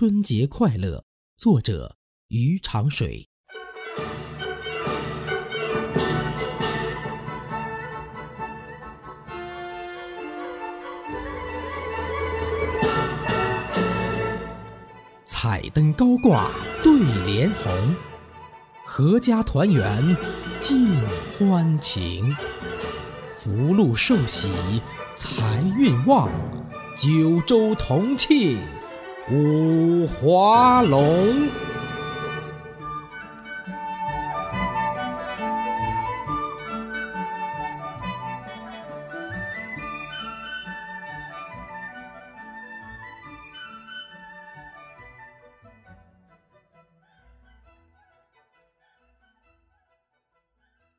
春节快乐，作者于长水。彩灯高挂对联红，阖家团圆尽欢情。福禄寿喜财运旺，九州同庆五华龙。